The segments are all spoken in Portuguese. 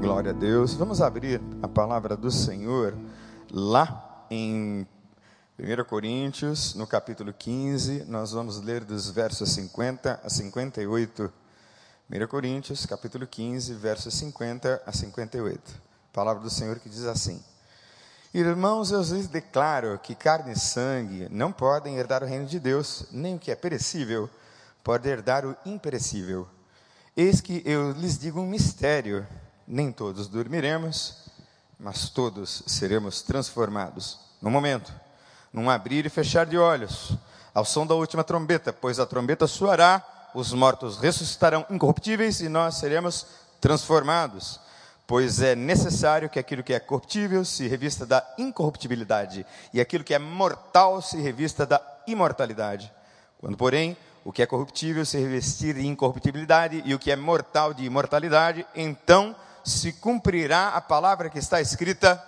Glória a Deus. Vamos abrir a palavra do Senhor lá em 1 Coríntios, no capítulo 15. Nós vamos ler dos versos 50 a 58. 1 Coríntios, capítulo 15, versos 50 a 58. Palavra do Senhor que diz assim: Irmãos, eu lhes declaro que carne e sangue não podem herdar o reino de Deus, nem o que é perecível pode herdar o imperecível. Eis que eu lhes digo um mistério nem todos dormiremos, mas todos seremos transformados. No momento, num abrir e fechar de olhos, ao som da última trombeta, pois a trombeta soará, os mortos ressuscitarão incorruptíveis e nós seremos transformados. Pois é necessário que aquilo que é corruptível se revista da incorruptibilidade, e aquilo que é mortal se revista da imortalidade. Quando, porém, o que é corruptível se revestir de incorruptibilidade e o que é mortal de imortalidade, então se cumprirá a palavra que está escrita: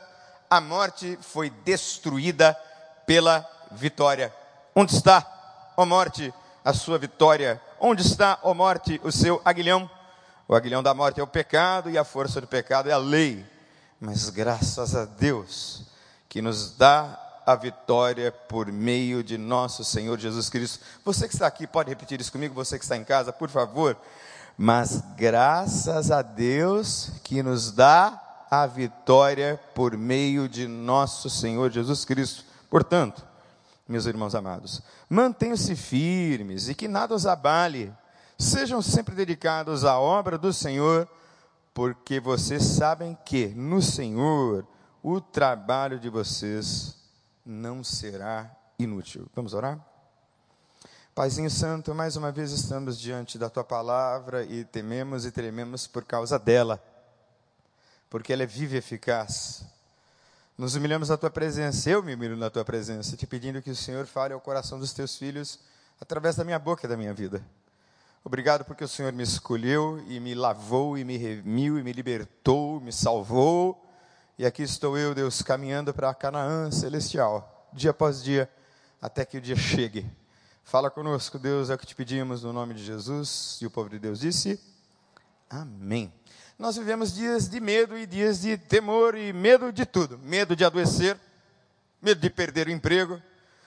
a morte foi destruída pela vitória. Onde está, ó morte, a sua vitória? Onde está, ó morte, o seu aguilhão? O aguilhão da morte é o pecado e a força do pecado é a lei. Mas graças a Deus que nos dá a vitória por meio de nosso Senhor Jesus Cristo. Você que está aqui, pode repetir isso comigo? Você que está em casa, por favor mas graças a Deus que nos dá a vitória por meio de nosso Senhor Jesus Cristo. Portanto, meus irmãos amados, mantenham-se firmes e que nada os abale. Sejam sempre dedicados à obra do Senhor, porque vocês sabem que no Senhor o trabalho de vocês não será inútil. Vamos orar? Paizinho Santo, mais uma vez estamos diante da tua palavra e tememos e trememos por causa dela, porque ela é viva e eficaz. Nos humilhamos na tua presença, eu me humilho na tua presença, te pedindo que o Senhor fale ao coração dos teus filhos através da minha boca e da minha vida. Obrigado porque o Senhor me escolheu e me lavou e me remiu e me libertou, me salvou. E aqui estou eu, Deus, caminhando para a Canaã celestial, dia após dia, até que o dia chegue Fala conosco, Deus, é o que te pedimos no nome de Jesus. E o povo de Deus disse: Amém. Nós vivemos dias de medo e dias de temor e medo de tudo: medo de adoecer, medo de perder o emprego,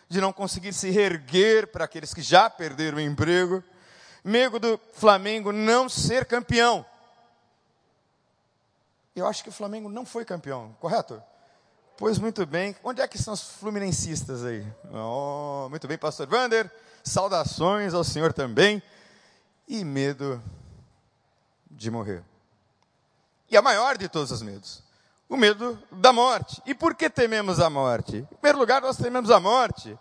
de não conseguir se reerguer para aqueles que já perderam o emprego, medo do Flamengo não ser campeão. Eu acho que o Flamengo não foi campeão, correto? Pois muito bem. Onde é que são os fluminensistas aí? Oh, muito bem, pastor Vander saudações ao Senhor também, e medo de morrer. E a maior de todos os medos, o medo da morte. E por que tememos a morte? Em primeiro lugar, nós tememos a morte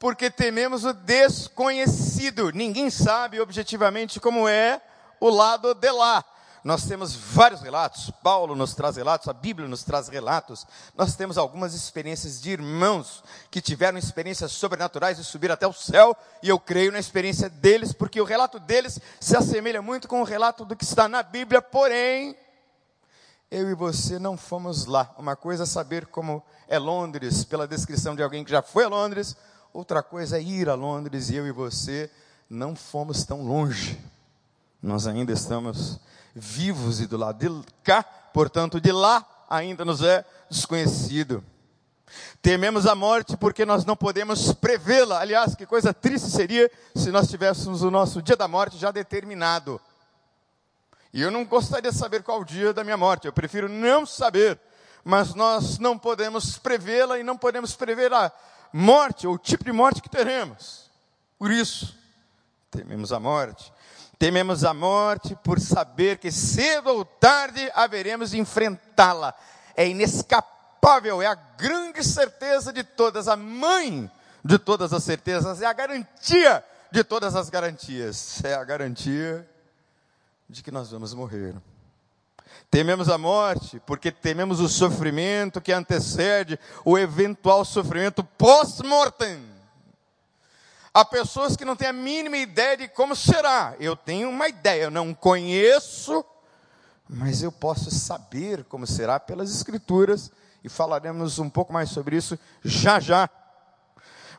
porque tememos o desconhecido. Ninguém sabe objetivamente como é o lado de lá. Nós temos vários relatos, Paulo nos traz relatos, a Bíblia nos traz relatos. Nós temos algumas experiências de irmãos que tiveram experiências sobrenaturais de subir até o céu, e eu creio na experiência deles, porque o relato deles se assemelha muito com o relato do que está na Bíblia, porém, eu e você não fomos lá. Uma coisa é saber como é Londres, pela descrição de alguém que já foi a Londres, outra coisa é ir a Londres, e eu e você não fomos tão longe. Nós ainda estamos vivos e do lado de cá, portanto, de lá ainda nos é desconhecido. Tememos a morte porque nós não podemos prevê-la. Aliás, que coisa triste seria se nós tivéssemos o nosso dia da morte já determinado. E eu não gostaria de saber qual o dia da minha morte, eu prefiro não saber. Mas nós não podemos prevê-la e não podemos prever a morte ou o tipo de morte que teremos. Por isso, tememos a morte. Tememos a morte por saber que cedo ou tarde haveremos de enfrentá-la. É inescapável, é a grande certeza de todas, a mãe de todas as certezas, é a garantia de todas as garantias. É a garantia de que nós vamos morrer. Tememos a morte porque tememos o sofrimento que antecede o eventual sofrimento pós-mortem. Há pessoas que não têm a mínima ideia de como será. Eu tenho uma ideia, eu não conheço, mas eu posso saber como será pelas Escrituras e falaremos um pouco mais sobre isso já já.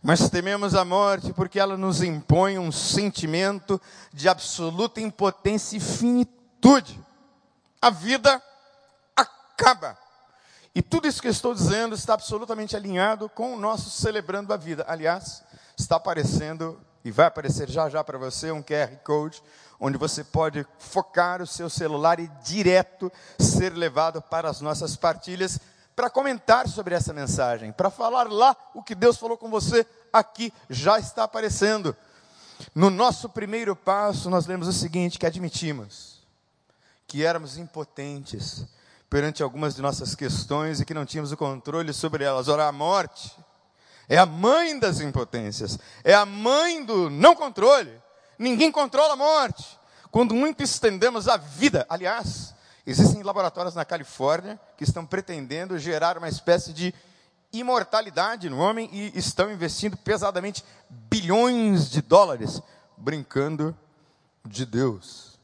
Mas tememos a morte porque ela nos impõe um sentimento de absoluta impotência e finitude. A vida acaba. E tudo isso que eu estou dizendo está absolutamente alinhado com o nosso celebrando a vida. Aliás, está aparecendo e vai aparecer já já para você um QR Code, onde você pode focar o seu celular e direto ser levado para as nossas partilhas para comentar sobre essa mensagem, para falar lá o que Deus falou com você aqui, já está aparecendo. No nosso primeiro passo, nós lemos o seguinte: que admitimos que éramos impotentes perante algumas de nossas questões e que não tínhamos o controle sobre elas. Ora, a morte é a mãe das impotências, é a mãe do não controle. Ninguém controla a morte. Quando muito estendemos a vida, aliás, existem laboratórios na Califórnia que estão pretendendo gerar uma espécie de imortalidade no homem e estão investindo pesadamente bilhões de dólares brincando de Deus.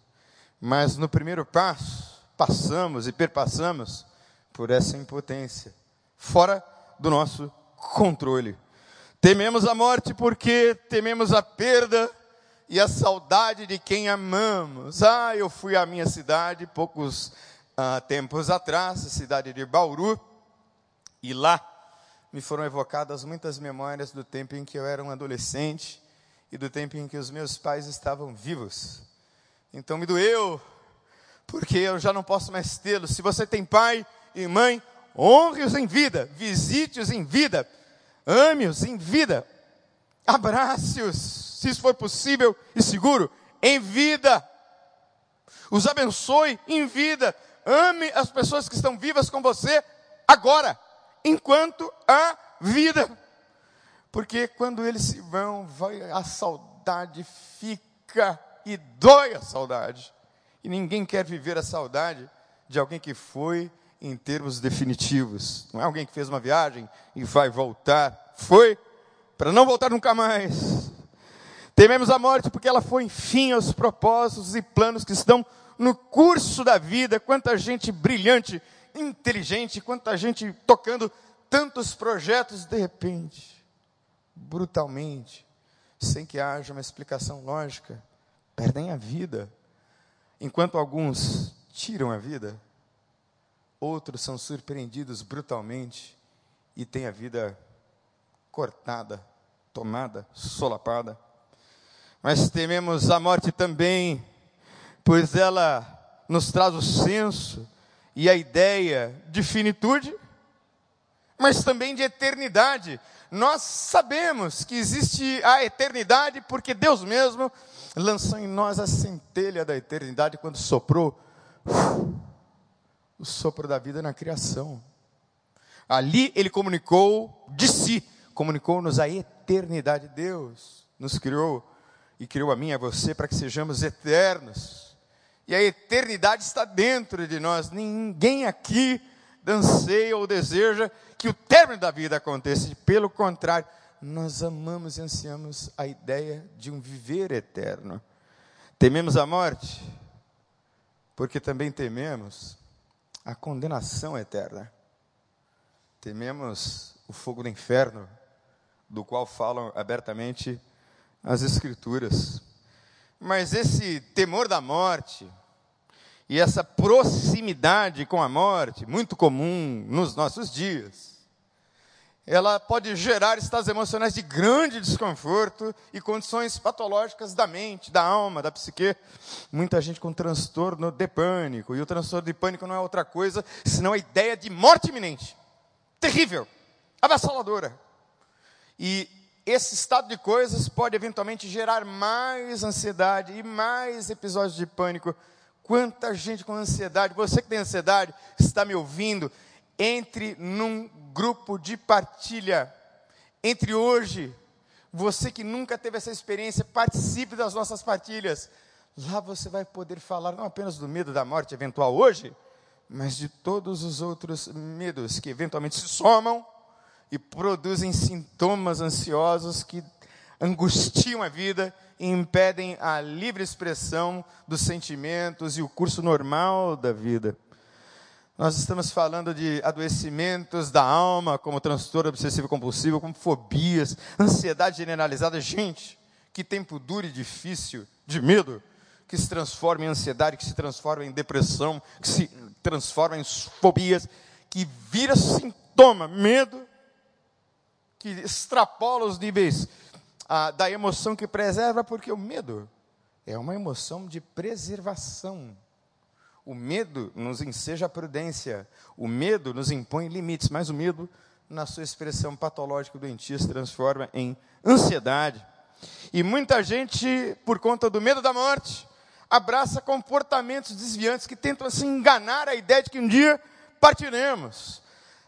Mas no primeiro passo, passamos e perpassamos por essa impotência, fora do nosso controle. Tememos a morte porque tememos a perda e a saudade de quem amamos. Ah, eu fui à minha cidade poucos ah, tempos atrás, a cidade de Bauru, e lá me foram evocadas muitas memórias do tempo em que eu era um adolescente e do tempo em que os meus pais estavam vivos. Então me doeu porque eu já não posso mais tê-los. Se você tem pai e mãe, honre-os em vida, visite-os em vida, ame-os em vida, abrace-os, se isso for possível e seguro, em vida. Os abençoe em vida. Ame as pessoas que estão vivas com você agora, enquanto há vida. Porque quando eles se vão, vai, a saudade fica e dói a saudade. E ninguém quer viver a saudade de alguém que foi em termos definitivos. Não é alguém que fez uma viagem e vai voltar. Foi para não voltar nunca mais. Tememos a morte porque ela foi fim aos propósitos e planos que estão no curso da vida. Quanta gente brilhante, inteligente, quanta gente tocando tantos projetos de repente, brutalmente, sem que haja uma explicação lógica, perdem a vida. Enquanto alguns tiram a vida, outros são surpreendidos brutalmente e têm a vida cortada, tomada, solapada. Mas tememos a morte também, pois ela nos traz o senso e a ideia de finitude, mas também de eternidade. Nós sabemos que existe a eternidade porque Deus mesmo lançou em nós a centelha da eternidade quando soprou o sopro da vida na criação. Ali ele comunicou de si, comunicou-nos a eternidade. Deus nos criou e criou a mim e a você para que sejamos eternos. E a eternidade está dentro de nós. Ninguém aqui anseia ou deseja que o término da vida aconteça. Pelo contrário, nós amamos e ansiamos a ideia de um viver eterno. Tememos a morte, porque também tememos a condenação eterna. Tememos o fogo do inferno, do qual falam abertamente as Escrituras. Mas esse temor da morte e essa proximidade com a morte, muito comum nos nossos dias, ela pode gerar estados emocionais de grande desconforto e condições patológicas da mente, da alma, da psique. Muita gente com transtorno de pânico, e o transtorno de pânico não é outra coisa senão a ideia de morte iminente. Terrível, avassaladora. E esse estado de coisas pode eventualmente gerar mais ansiedade e mais episódios de pânico. Quanta gente com ansiedade, você que tem ansiedade, está me ouvindo, entre num grupo de partilha. Entre hoje, você que nunca teve essa experiência, participe das nossas partilhas. Lá você vai poder falar não apenas do medo da morte eventual hoje, mas de todos os outros medos que eventualmente se somam e produzem sintomas ansiosos que angustiam a vida e impedem a livre expressão dos sentimentos e o curso normal da vida. Nós estamos falando de adoecimentos da alma, como transtorno obsessivo compulsivo, como fobias, ansiedade generalizada. Gente, que tempo duro e difícil, de medo, que se transforma em ansiedade, que se transforma em depressão, que se transforma em fobias, que vira sintoma, medo, que extrapola os níveis ah, da emoção que preserva, porque o medo é uma emoção de preservação. O medo nos enseja a prudência, o medo nos impõe limites, mas o medo, na sua expressão patológica doentia, se transforma em ansiedade. E muita gente, por conta do medo da morte, abraça comportamentos desviantes que tentam se enganar a ideia de que um dia partiremos.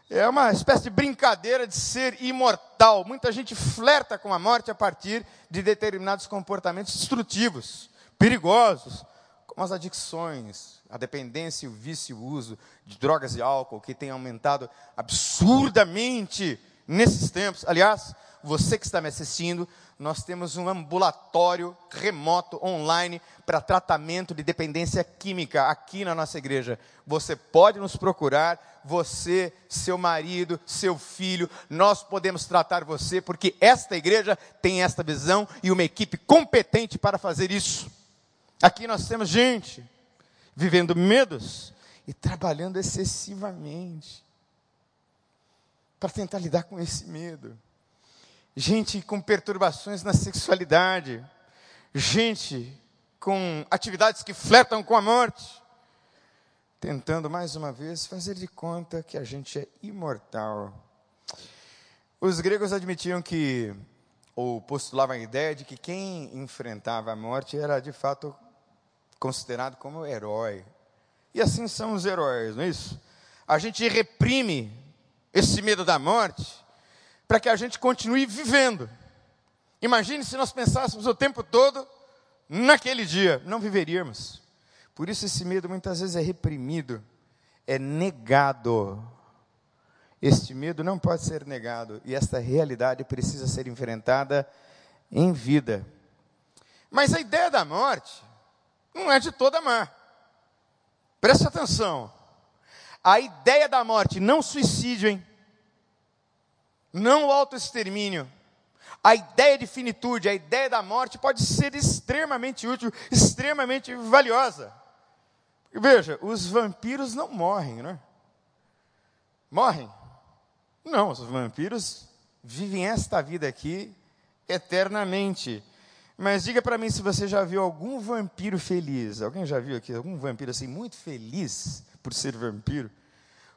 É uma espécie de brincadeira de ser imortal. Muita gente flerta com a morte a partir de determinados comportamentos destrutivos, perigosos, como as adicções, a dependência, o vício o uso de drogas e álcool, que tem aumentado absurdamente nesses tempos. Aliás, você que está me assistindo, nós temos um ambulatório remoto online para tratamento de dependência química aqui na nossa igreja. Você pode nos procurar, você, seu marido, seu filho, nós podemos tratar você, porque esta igreja tem esta visão e uma equipe competente para fazer isso. Aqui nós temos gente vivendo medos e trabalhando excessivamente para tentar lidar com esse medo. Gente com perturbações na sexualidade, gente com atividades que fletam com a morte, tentando mais uma vez fazer de conta que a gente é imortal. Os gregos admitiam que, ou postulavam a ideia de que quem enfrentava a morte era de fato considerado como herói. E assim são os heróis, não é isso? A gente reprime esse medo da morte para que a gente continue vivendo. Imagine se nós pensássemos o tempo todo naquele dia, não viveríamos. Por isso esse medo muitas vezes é reprimido, é negado. Este medo não pode ser negado e esta realidade precisa ser enfrentada em vida. Mas a ideia da morte não é de toda má. Preste atenção. A ideia da morte, não suicídio, hein? Não o autoextermínio. A ideia de finitude, a ideia da morte pode ser extremamente útil, extremamente valiosa. Veja, os vampiros não morrem, né? Morrem? Não, os vampiros vivem esta vida aqui eternamente. Mas diga para mim se você já viu algum vampiro feliz. Alguém já viu aqui algum vampiro assim muito feliz por ser vampiro?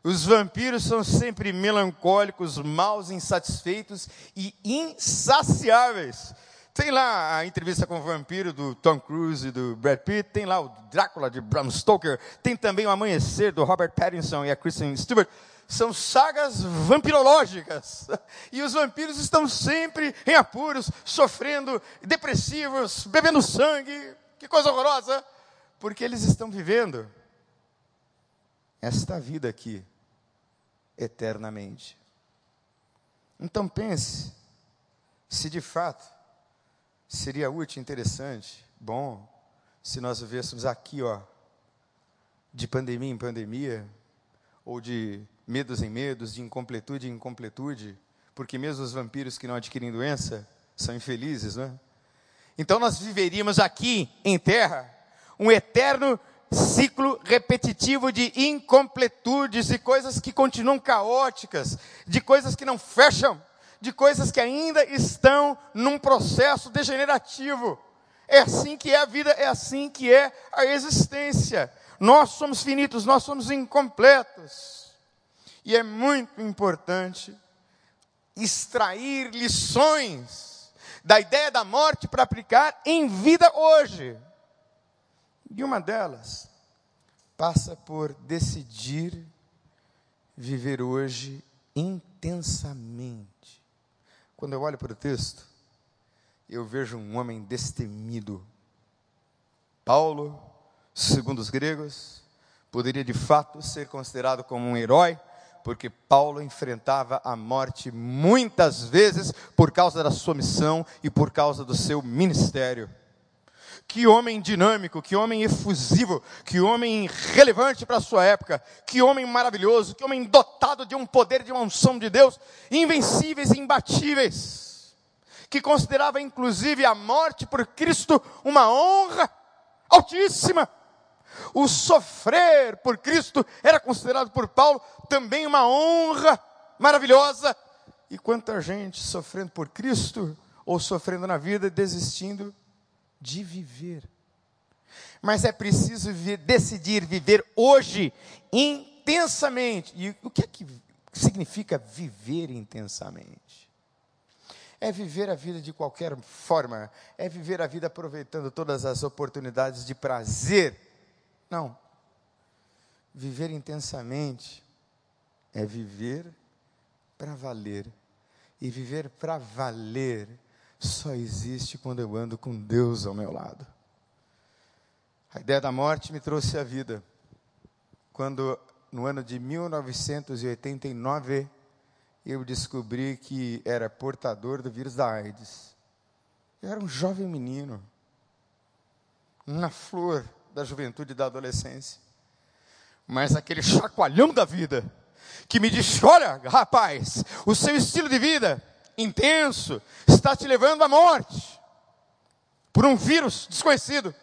Os vampiros são sempre melancólicos, maus, insatisfeitos e insaciáveis. Tem lá a entrevista com o vampiro do Tom Cruise e do Brad Pitt, tem lá o Drácula de Bram Stoker, tem também o Amanhecer do Robert Pattinson e a Kristen Stewart são sagas vampirológicas. E os vampiros estão sempre em apuros, sofrendo, depressivos, bebendo sangue. Que coisa horrorosa! Porque eles estão vivendo esta vida aqui eternamente. Então pense se de fato seria útil, interessante, bom, se nós vivêssemos aqui, ó, de pandemia em pandemia, ou de medos em medos, de incompletude em incompletude, porque mesmo os vampiros que não adquirem doença são infelizes, não é? Então nós viveríamos aqui em terra um eterno ciclo repetitivo de incompletudes, de coisas que continuam caóticas, de coisas que não fecham, de coisas que ainda estão num processo degenerativo. É assim que é a vida, é assim que é a existência. Nós somos finitos, nós somos incompletos. E é muito importante extrair lições da ideia da morte para aplicar em vida hoje. E uma delas passa por decidir viver hoje intensamente. Quando eu olho para o texto, eu vejo um homem destemido. Paulo, segundo os gregos, poderia de fato ser considerado como um herói porque Paulo enfrentava a morte muitas vezes por causa da sua missão e por causa do seu ministério. Que homem dinâmico, que homem efusivo, que homem relevante para a sua época, que homem maravilhoso, que homem dotado de um poder, de uma unção de Deus, invencíveis e imbatíveis, que considerava inclusive a morte por Cristo uma honra altíssima O sofrer por Cristo era considerado por Paulo também uma honra maravilhosa. E quanta gente sofrendo por Cristo ou sofrendo na vida, desistindo de viver. Mas é preciso viver, decidir viver hoje intensamente. E o que é que significa viver intensamente? É viver a vida de qualquer forma, é viver a vida aproveitando todas as oportunidades de prazer. Não. Viver intensamente é viver para valer. E viver para valer só existe quando eu ando com Deus ao meu lado. A ideia da morte me trouxe a vida. Quando, no ano de 1989, eu descobri que era portador do vírus da AIDS. Eu era um jovem menino, na flor da juventude e da adolescência. Mas aquele chacoalhão da vida, que me disse: olha, rapaz, o seu estilo de vida intenso está te levando à morte por um vírus desconhecido.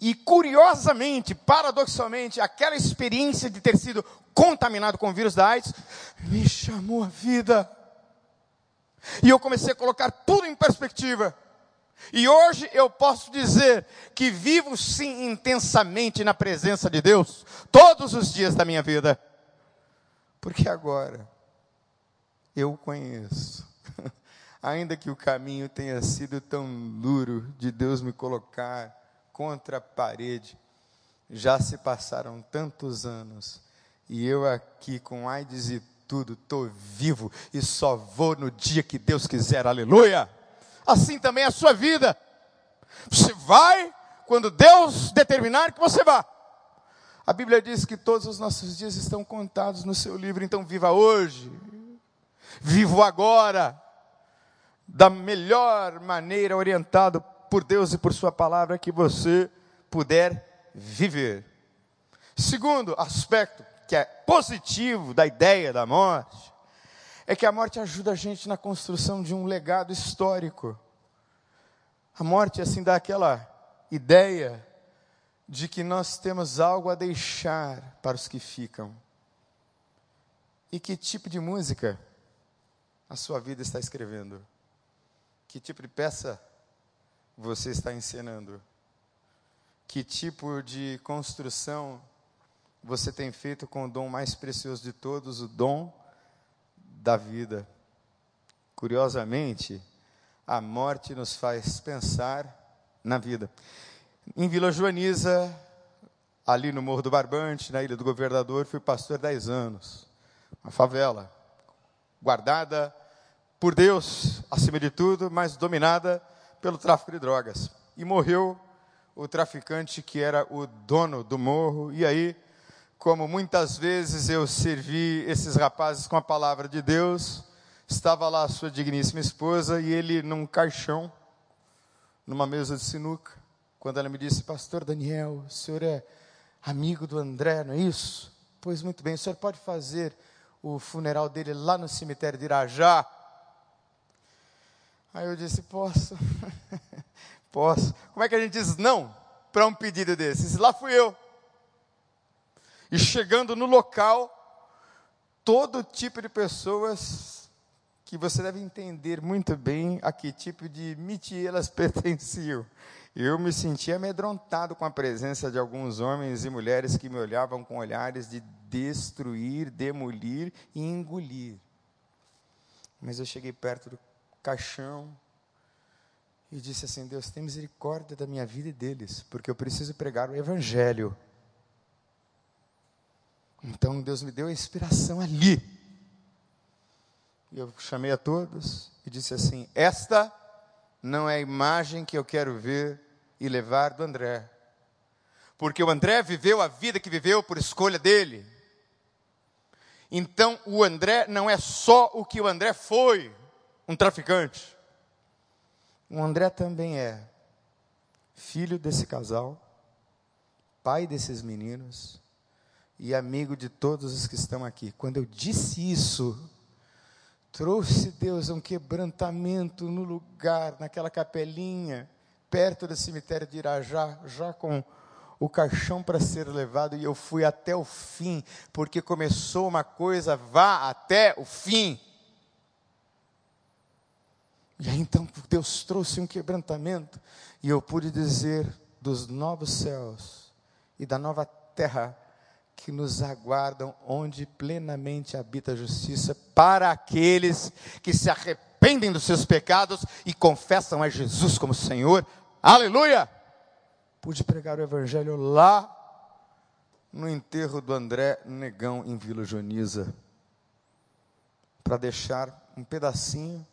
E curiosamente, paradoxalmente, aquela experiência de ter sido contaminado com o vírus da AIDS me chamou a vida. E eu comecei a colocar tudo em perspectiva. E hoje eu posso dizer que vivo sim intensamente na presença de Deus, todos os dias da minha vida. Porque agora eu o conheço. Ainda que o caminho tenha sido tão duro de Deus me colocar contra a parede, já se passaram tantos anos e eu aqui com AIDS e tudo, estou vivo e só vou no dia que Deus quiser, aleluia. Assim também é a sua vida. Você vai quando Deus determinar que você vá. A Bíblia diz que todos os nossos dias estão contados no seu livro, então viva hoje, vivo agora, da melhor maneira, orientado por Deus e por Sua palavra que você puder viver. Segundo aspecto, que é positivo da ideia da morte, é que a morte ajuda a gente na construção de um legado histórico. A morte, assim, dá aquela ideia de que nós temos algo a deixar para os que ficam. E que tipo de música a sua vida está escrevendo? Que tipo de peça você está encenando? Que tipo de construção você tem feito com o dom mais precioso de todos, o dom da vida? Curiosamente, a morte nos faz pensar na vida. Em Vila Joaniza, ali no Morro do Barbante, na Ilha do Governador, fui pastor 10 anos. Uma favela, guardada por Deus, acima de tudo, mas dominada pelo tráfico de drogas. E morreu o traficante que era o dono do morro. E aí, como muitas vezes eu servi esses rapazes com a palavra de Deus, estava lá a sua digníssima esposa e ele num caixão, numa mesa de sinuca. Quando ela me disse, Pastor Daniel, o senhor é amigo do André, não é isso? Pois muito bem, o senhor pode fazer o funeral dele lá no cemitério de Irajá. Aí eu disse: Posso, posso. Como é que a gente diz não para um pedido desse? Lá fui eu. E chegando no local, todo tipo de pessoas que você deve entender muito bem a que tipo de métier elas pertenciam. Eu me senti amedrontado com a presença de alguns homens e mulheres que me olhavam com olhares de destruir, demolir e engolir. Mas eu cheguei perto do caixão e disse assim: Deus, tem misericórdia da minha vida e deles, porque eu preciso pregar o Evangelho. Então Deus me deu a inspiração ali. Eu chamei a todos e disse assim: Esta não é a imagem que eu quero ver e levar do André. Porque o André viveu a vida que viveu por escolha dele. Então o André não é só o que o André foi, um traficante. O André também é filho desse casal, pai desses meninos e amigo de todos os que estão aqui. Quando eu disse isso, trouxe Deus um quebrantamento no lugar, naquela capelinha, perto do cemitério de Irajá, já com o caixão para ser levado e eu fui até o fim, porque começou uma coisa, vá até o fim. E aí então Deus trouxe um quebrantamento e eu pude dizer dos novos céus e da nova terra que nos aguardam, onde plenamente habita a justiça, para aqueles que se arrependem dos seus pecados e confessam a Jesus como Senhor. Aleluia! Pude pregar o Evangelho lá no enterro do André Negão em Vila Joniza, para deixar um pedacinho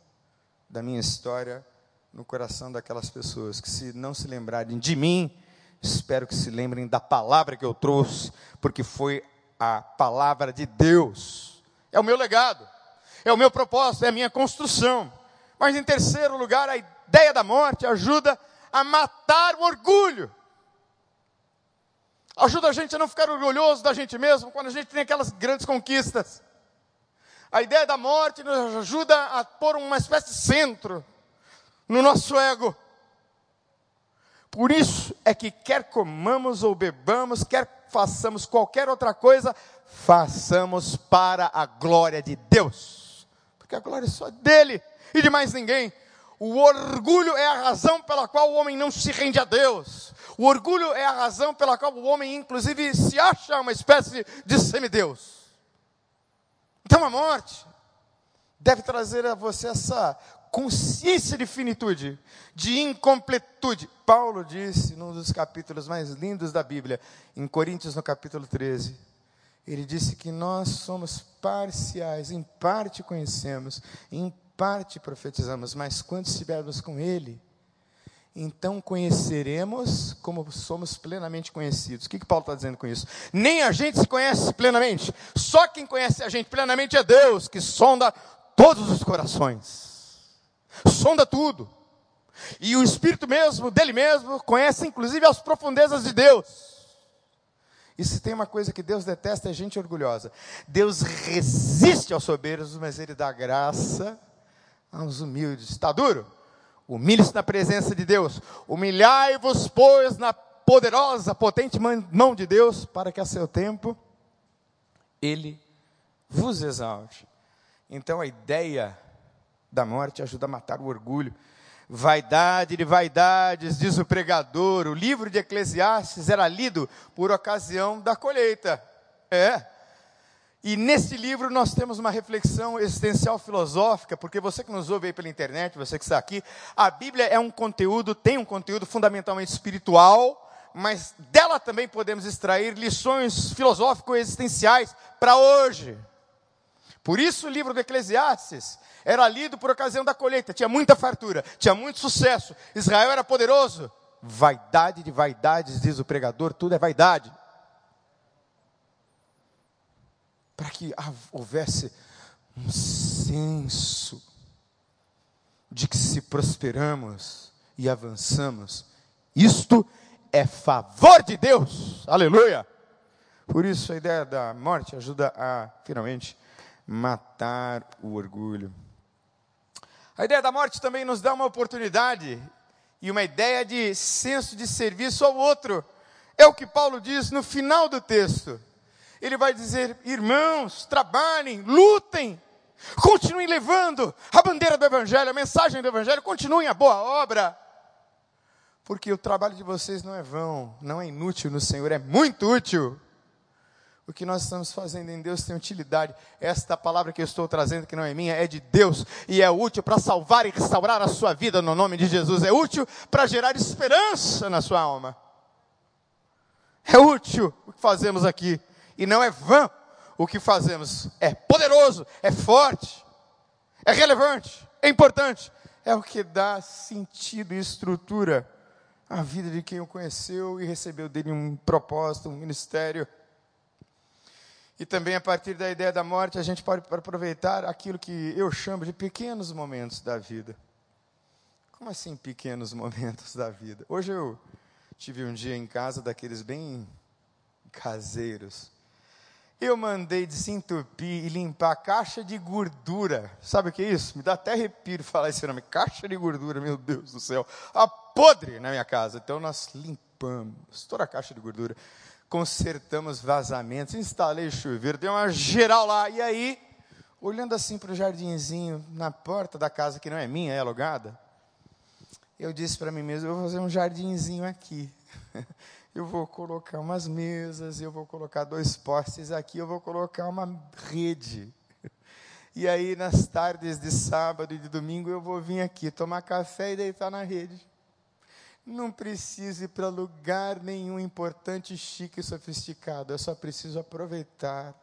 da minha história no coração daquelas pessoas que, se não se lembrarem de mim, espero que se lembrem da palavra que eu trouxe, porque foi a palavra de Deus. É o meu legado, é o meu propósito, é a minha construção. Mas, em terceiro lugar, a ideia da morte ajuda a matar o orgulho. Ajuda a gente a não ficar orgulhoso da gente mesmo quando a gente tem aquelas grandes conquistas. A ideia da morte nos ajuda a pôr uma espécie de centro no nosso ego. Por isso é que quer comamos ou bebamos, quer façamos qualquer outra coisa, façamos para a glória de Deus. Porque a glória é só dele e de mais ninguém. O orgulho é a razão pela qual o homem não se rende a Deus. O orgulho é a razão pela qual o homem, inclusive, se acha uma espécie de semideus. Então a morte deve trazer a você essa consciência de finitude, de incompletude. Paulo disse num dos capítulos mais lindos da Bíblia, em Coríntios, no capítulo 13. Ele disse que nós somos parciais, em parte conhecemos, em parte profetizamos, mas quando estivermos com Ele, então conheceremos como somos plenamente conhecidos. O que, que Paulo está dizendo com isso? Nem a gente se conhece plenamente, só quem conhece a gente plenamente é Deus, que sonda todos os corações, sonda tudo. E o Espírito mesmo, dele mesmo, conhece inclusive as profundezas de Deus. E se tem uma coisa que Deus detesta é gente orgulhosa. Deus resiste aos soberbos, mas Ele dá graça aos humildes. Está duro? Humilhe-se na presença de Deus. Humilhai-vos, pois, na poderosa, potente mão de Deus, para que a seu tempo Ele vos exalte. Então a ideia da morte ajuda a matar o orgulho. Vaidade de vaidades, diz o pregador. O livro de Eclesiastes era lido por ocasião da colheita. É, e nesse livro nós temos uma reflexão existencial filosófica, porque você que nos ouve aí pela internet, você que está aqui, a Bíblia é um conteúdo, tem um conteúdo fundamentalmente espiritual, mas dela também podemos extrair lições filosófico-existenciais para hoje. Por isso o livro do Eclesiastes era lido por ocasião da colheita, tinha muita fartura, tinha muito sucesso, Israel era poderoso. Vaidade de vaidades, diz o pregador, tudo é vaidade. para que houvesse um senso de que se prosperamos e avançamos, isto é favor de Deus, aleluia. Por isso a ideia da morte ajuda a finalmente matar o orgulho. A ideia da morte também nos dá uma oportunidade e uma ideia de senso de serviço ao outro. É o que Paulo diz no final do texto ele vai dizer: irmãos, trabalhem, lutem, continuem levando a bandeira do Evangelho, a mensagem do Evangelho, continuem a boa obra, porque o trabalho de vocês não é vão, não é inútil no Senhor, é muito útil. O que nós estamos fazendo em Deus tem utilidade. Esta palavra que eu estou trazendo, que não é minha, é de Deus e é útil para salvar e restaurar a sua vida no nome de Jesus. É útil para gerar esperança na sua alma. É útil o que fazemos aqui e não é vã o que fazemos. É poderoso, é forte, é relevante, é importante. É o que dá sentido e estrutura à vida de quem o conheceu e recebeu dele um propósito, um ministério. E também a partir da ideia da morte, a gente pode aproveitar aquilo que eu chamo de pequenos momentos da vida. Como assim pequenos momentos da vida? Hoje eu tive um dia em casa daqueles bem caseiros. Eu mandei desentupir e limpar a caixa de gordura. Sabe o que é isso? Me dá até arrepio falar esse nome. Caixa de gordura, meu Deus do céu. A podre na minha casa. Então nós limpamos toda a caixa de gordura, consertamos vazamentos, instalei chuveiro, dei uma geral lá. E aí, olhando assim para o jardinzinho na porta da casa que não é minha, é alugada, eu disse para mim mesmo: eu vou fazer um jardinzinho aqui. Eu vou colocar umas mesas, eu vou colocar dois postes aqui, eu vou colocar uma rede. E aí, nas tardes de sábado e de domingo, eu vou vir aqui tomar café e deitar na rede. Não preciso ir para lugar nenhum importante, chique e sofisticado. Eu só preciso aproveitar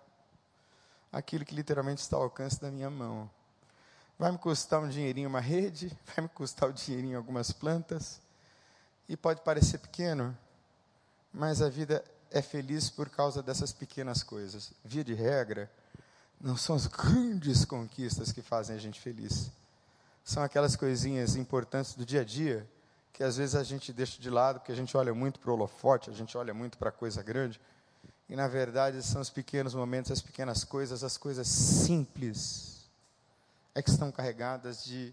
aquilo que literalmente está ao alcance da minha mão. Vai me custar um dinheirinho uma rede, vai me custar um dinheirinho algumas plantas, e pode parecer pequeno, mas a vida é feliz por causa dessas pequenas coisas. Via de regra, não são as grandes conquistas que fazem a gente feliz. São aquelas coisinhas importantes do dia a dia que às vezes a gente deixa de lado, porque a gente olha muito para o holofote, a gente olha muito para a coisa grande. E na verdade são os pequenos momentos, as pequenas coisas, as coisas simples é que estão carregadas de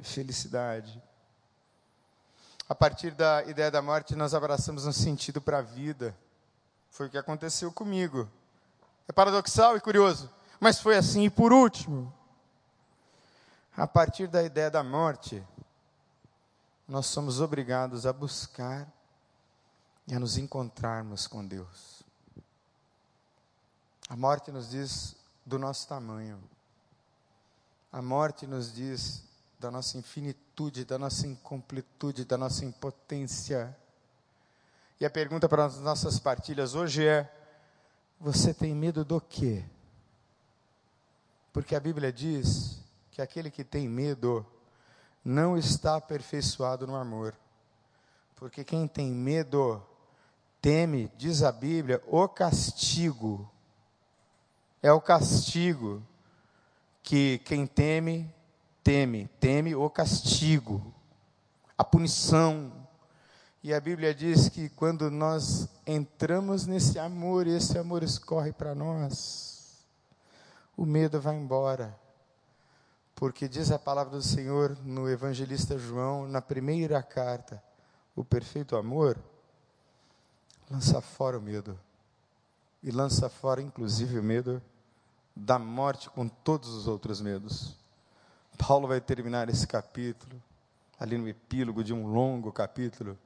felicidade. A partir da ideia da morte, nós abraçamos um sentido para a vida. Foi o que aconteceu comigo. É paradoxal e curioso, mas foi assim. E por último, a partir da ideia da morte, nós somos obrigados a buscar e a nos encontrarmos com Deus. A morte nos diz do nosso tamanho. A morte nos diz da nossa infinitude, da nossa incompletude, da nossa impotência. E a pergunta para as nossas partilhas hoje é: você tem medo do quê? Porque a Bíblia diz que aquele que tem medo não está aperfeiçoado no amor. Porque quem tem medo teme, diz a Bíblia, o castigo. É o castigo que quem teme, teme, teme o castigo, a punição. E a Bíblia diz que quando nós entramos nesse amor, esse amor escorre para nós, o medo vai embora. Porque diz a palavra do Senhor no evangelista João, na primeira carta: o perfeito amor lança fora o medo. E lança fora, inclusive, o medo da morte com todos os outros medos. Paulo vai terminar esse capítulo, ali no epílogo de um longo capítulo,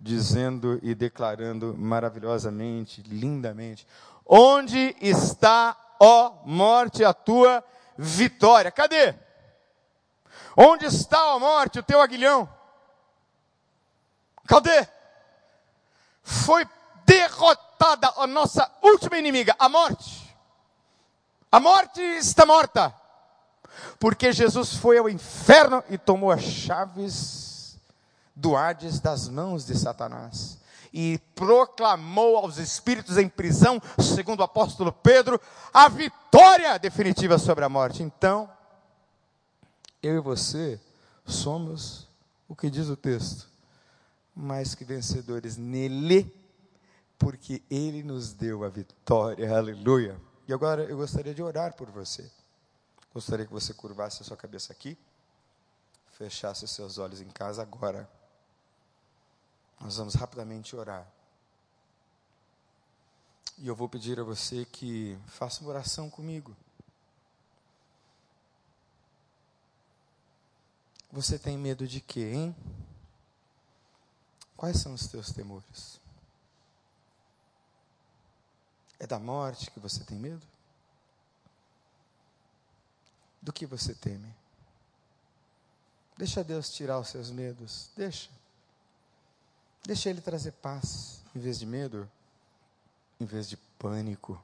dizendo e declarando maravilhosamente, lindamente: Onde está, ó morte, a tua vitória? Cadê? Onde está, ó morte, o teu aguilhão? Cadê? Foi derrotada a nossa última inimiga, a morte. A morte está morta. Porque Jesus foi ao inferno e tomou as chaves do Hades das mãos de Satanás. E proclamou aos espíritos em prisão, segundo o apóstolo Pedro, a vitória definitiva sobre a morte. Então, eu e você somos o que diz o texto, mais que vencedores nele, porque ele nos deu a vitória. Aleluia. E agora eu gostaria de orar por você. Gostaria que você curvasse a sua cabeça aqui, fechasse seus olhos em casa agora. Nós vamos rapidamente orar. E eu vou pedir a você que faça uma oração comigo. Você tem medo de quê, hein? Quais são os teus temores? É da morte que você tem medo? Do que você teme? Deixa Deus tirar os seus medos. Deixa. Deixa Ele trazer paz em vez de medo, em vez de pânico,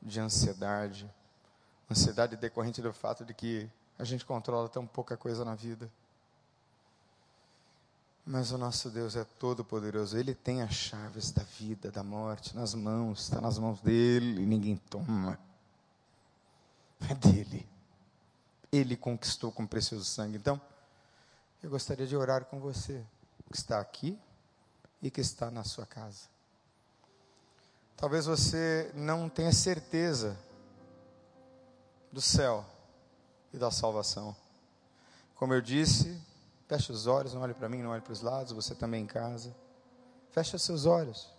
de ansiedade. Ansiedade decorrente do fato de que a gente controla tão pouca coisa na vida. Mas o nosso Deus é todo poderoso. Ele tem as chaves da vida, da morte nas mãos. Está nas mãos dele ninguém toma. É dele. Ele conquistou com precioso sangue. Então, eu gostaria de orar com você, que está aqui e que está na sua casa. Talvez você não tenha certeza do céu e da salvação. Como eu disse, Feche os olhos, não olhe para mim, não olhe para os lados, você também em casa. Feche os seus olhos.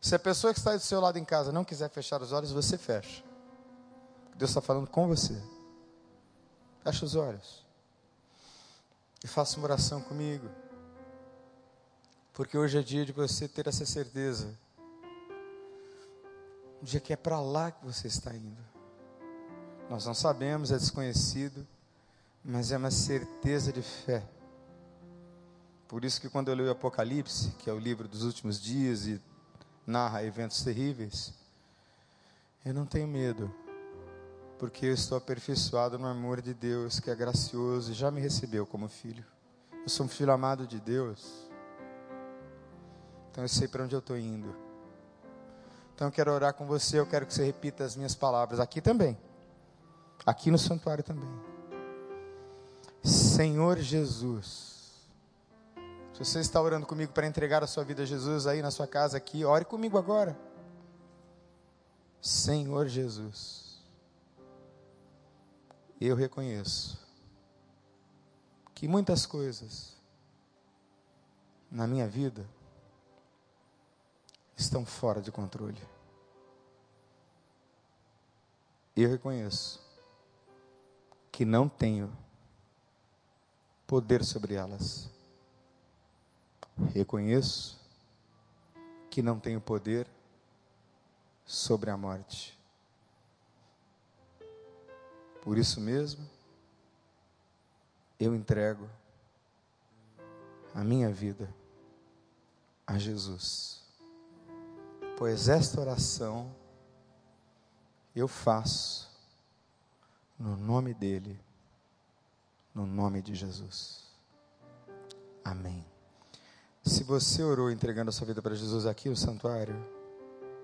Se a pessoa que está do seu lado em casa não quiser fechar os olhos, você fecha. Deus está falando com você. Feche os olhos. E faça uma oração comigo. Porque hoje é dia de você ter essa certeza. Um dia que é para lá que você está indo. Nós não sabemos, é desconhecido, mas é uma certeza de fé. Por isso que quando eu leio Apocalipse, que é o livro dos últimos dias e narra eventos terríveis, eu não tenho medo, porque eu estou aperfeiçoado no amor de Deus, que é gracioso e já me recebeu como filho. Eu sou um filho amado de Deus. Então eu sei para onde eu estou indo. Então eu quero orar com você, eu quero que você repita as minhas palavras aqui também. Aqui no santuário também. Senhor Jesus, se você está orando comigo para entregar a sua vida a Jesus aí na sua casa aqui, ore comigo agora. Senhor Jesus, eu reconheço que muitas coisas na minha vida estão fora de controle. Eu reconheço que não tenho poder sobre elas. Reconheço que não tenho poder sobre a morte. Por isso mesmo, eu entrego a minha vida a Jesus. Pois esta oração eu faço no nome dEle, no nome de Jesus. Amém. Se você orou entregando a sua vida para Jesus aqui no santuário,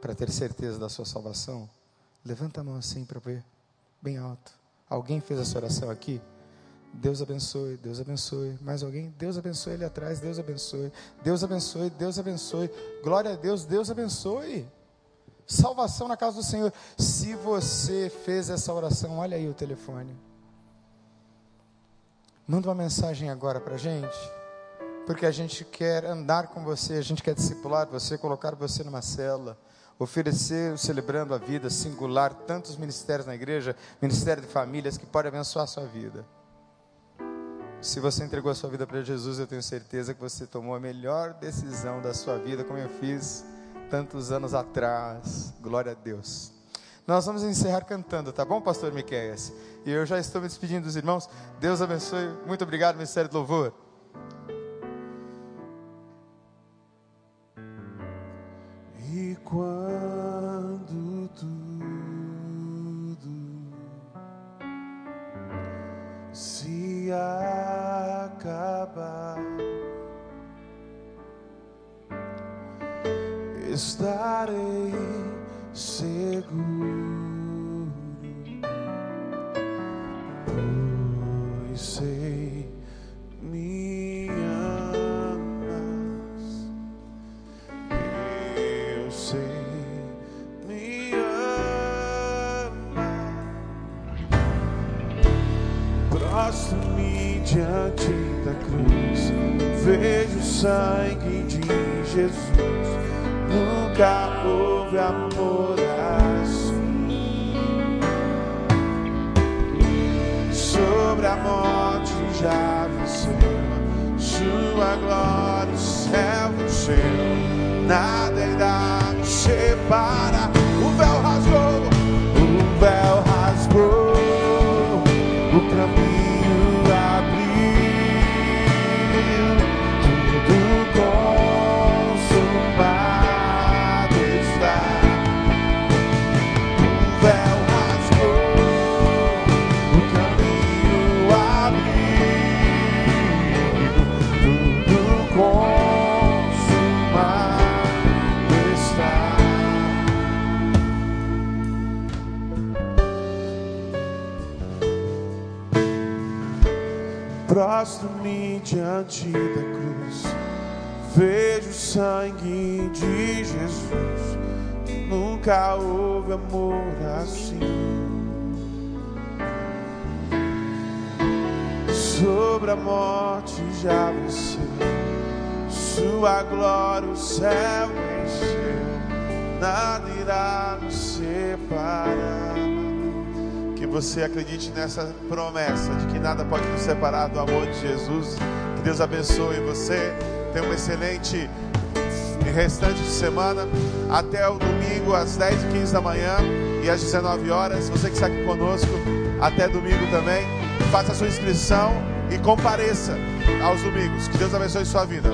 para ter certeza da sua salvação, levanta a mão assim para ver, bem alto. Alguém fez essa oração aqui? Deus abençoe, Deus abençoe. Mais alguém? Deus abençoe ele atrás, Deus abençoe. Deus abençoe, Deus abençoe. Glória a Deus, Deus abençoe. Salvação na casa do Senhor. Se você fez essa oração, olha aí o telefone. Manda uma mensagem agora para a gente porque a gente quer andar com você, a gente quer discipular você, colocar você numa cela, oferecer, celebrando a vida singular, tantos ministérios na igreja, ministério de famílias que pode abençoar a sua vida. Se você entregou a sua vida para Jesus, eu tenho certeza que você tomou a melhor decisão da sua vida, como eu fiz tantos anos atrás. Glória a Deus. Nós vamos encerrar cantando, tá bom, pastor Miqueias? E eu já estou me despedindo dos irmãos. Deus abençoe. Muito obrigado, Ministério do Louvor. quando glória, o céu venceu. Nada irá nos separar. Diante da cruz, vejo o sangue de Jesus. Nunca houve amor assim. Sobre a morte já venceu, Sua glória o céu encheu, nada irá nos separar. Você acredite nessa promessa de que nada pode nos separar do amor de Jesus. Que Deus abençoe você. Tenha um excelente restante de semana. Até o domingo, às 10 e 15 da manhã e às 19 horas. Você que está aqui conosco, até domingo também. Faça a sua inscrição e compareça aos domingos. Que Deus abençoe sua vida.